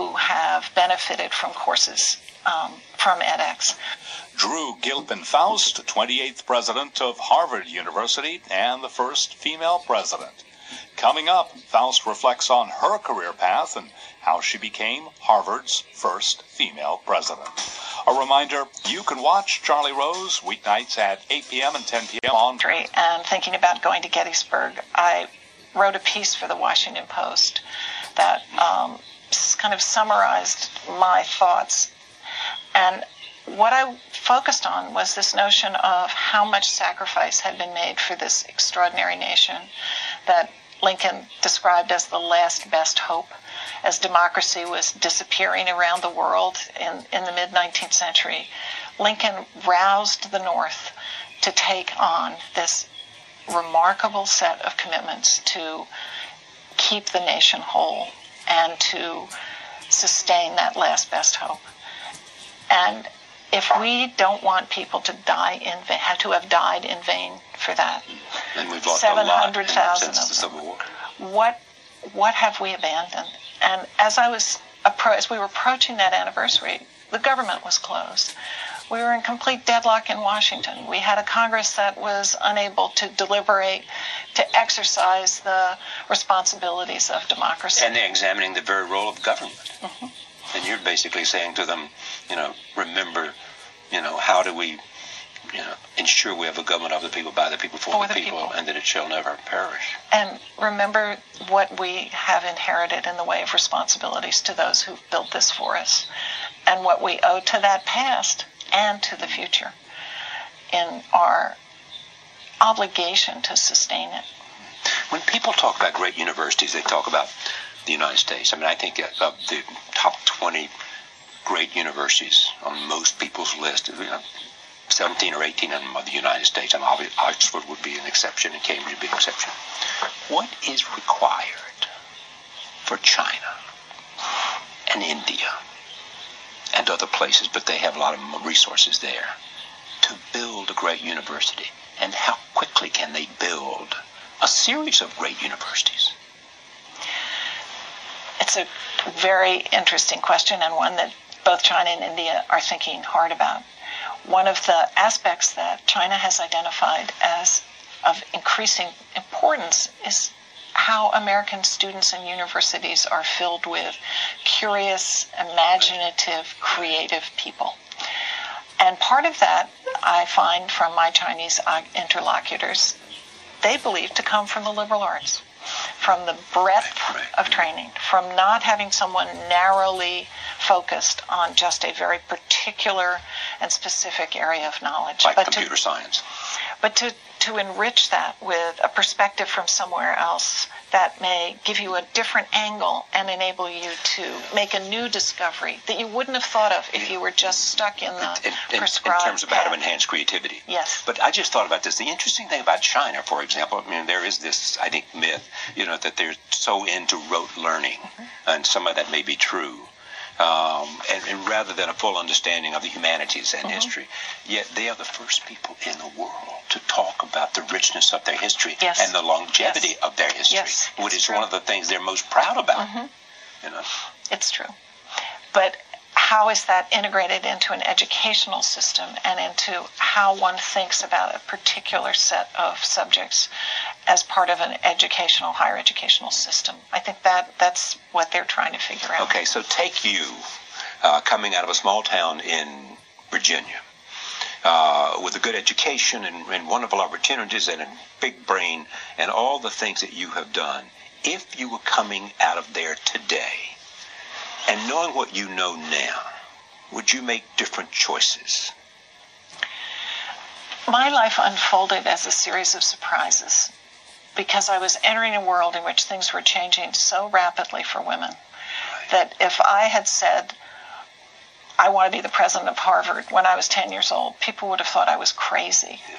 who have benefited from courses um, from edX. Drew Gilpin Faust, 28th president of Harvard University and the first female president. Coming up, Faust reflects on her career path and how she became Harvard's first female president. A reminder, you can watch Charlie Rose weeknights at 8 p.m. and 10 p.m. on and thinking about going to Gettysburg. I wrote a piece for the Washington Post that um, kind of summarized my thoughts. And what I focused on was this notion of how much sacrifice had been made for this extraordinary nation that Lincoln described as the last best hope, as democracy was disappearing around the world in, in the mid 19th century. Lincoln roused the North to take on this remarkable set of commitments to keep the nation whole and to sustain that last best hope. And if we don't want people to die in vain, have to have died in vain for that, and we've lost seven hundred thousand since the Civil War. What what have we abandoned? And as I was appro- as we were approaching that anniversary, the government was closed. We were in complete deadlock in Washington. We had a Congress that was unable to deliberate, to exercise the responsibilities of democracy. And they're examining the very role of government. Mm-hmm. And you're basically saying to them, you know, remember, you know, how do we, you know, ensure we have a government of the people, by the people, for, for the, the people, people, and that it shall never perish. And remember what we have inherited in the way of responsibilities to those who built this for us, and what we owe to that past and to the future in our obligation to sustain it. When people talk about great universities, they talk about the United States. I mean, I think of the top 20 great universities on most people's list, 17 or 18 of them are the United States. I mean, Oxford would be an exception and Cambridge would be an exception. What is required for China and India and other places, but they have a lot of resources there, to build a great university? And how quickly can they build a series of great universities? It's a very interesting question and one that both China and India are thinking hard about. One of the aspects that China has identified as of increasing importance is how American students and universities are filled with curious, imaginative, creative people. And part of that I find from my Chinese uh, interlocutors, they believe to come from the liberal arts from the breadth of training, from not having someone narrowly focused on just a very particular and specific area of knowledge. Like but computer to, science. But to, to enrich that with a perspective from somewhere else that may give you a different angle and enable you to make a new discovery that you wouldn't have thought of if you were just stuck in the in, in, prescribed in terms of how to enhance creativity. Yes. But I just thought about this. The interesting thing about China, for example, I mean, there is this, I think, myth, you know, that they're so into rote learning, mm-hmm. and some of that may be true. Um, and, and, rather than a full understanding of the humanities and mm-hmm. history, yet they are the first people in the world to talk about the richness of their history yes. and the longevity yes. of their history, yes, which is true. one of the things they're most proud about. Mm-hmm. You know, it's true, but how is that integrated into an educational system and into how one thinks about a particular set of subjects as part of an educational higher educational system i think that that's what they're trying to figure out okay so take you uh, coming out of a small town in virginia uh, with a good education and, and wonderful opportunities and a big brain and all the things that you have done if you were coming out of there today and knowing what you know now, would you make different choices? My life unfolded as a series of surprises because I was entering a world in which things were changing so rapidly for women that if I had said, I want to be the president of Harvard when I was 10 years old, people would have thought I was crazy. Yeah.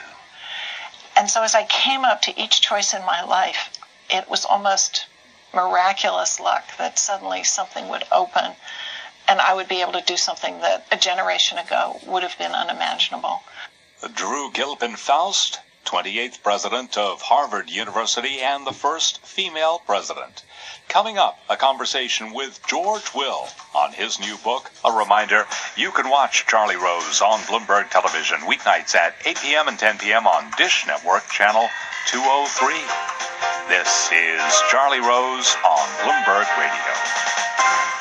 And so as I came up to each choice in my life, it was almost miraculous luck that suddenly something would open and I would be able to do something that a generation ago would have been unimaginable. Drew Gilpin Faust 28th president of Harvard University and the first female president. Coming up, a conversation with George Will on his new book. A reminder, you can watch Charlie Rose on Bloomberg Television weeknights at 8 p.m. and 10 p.m. on Dish Network Channel 203. This is Charlie Rose on Bloomberg Radio.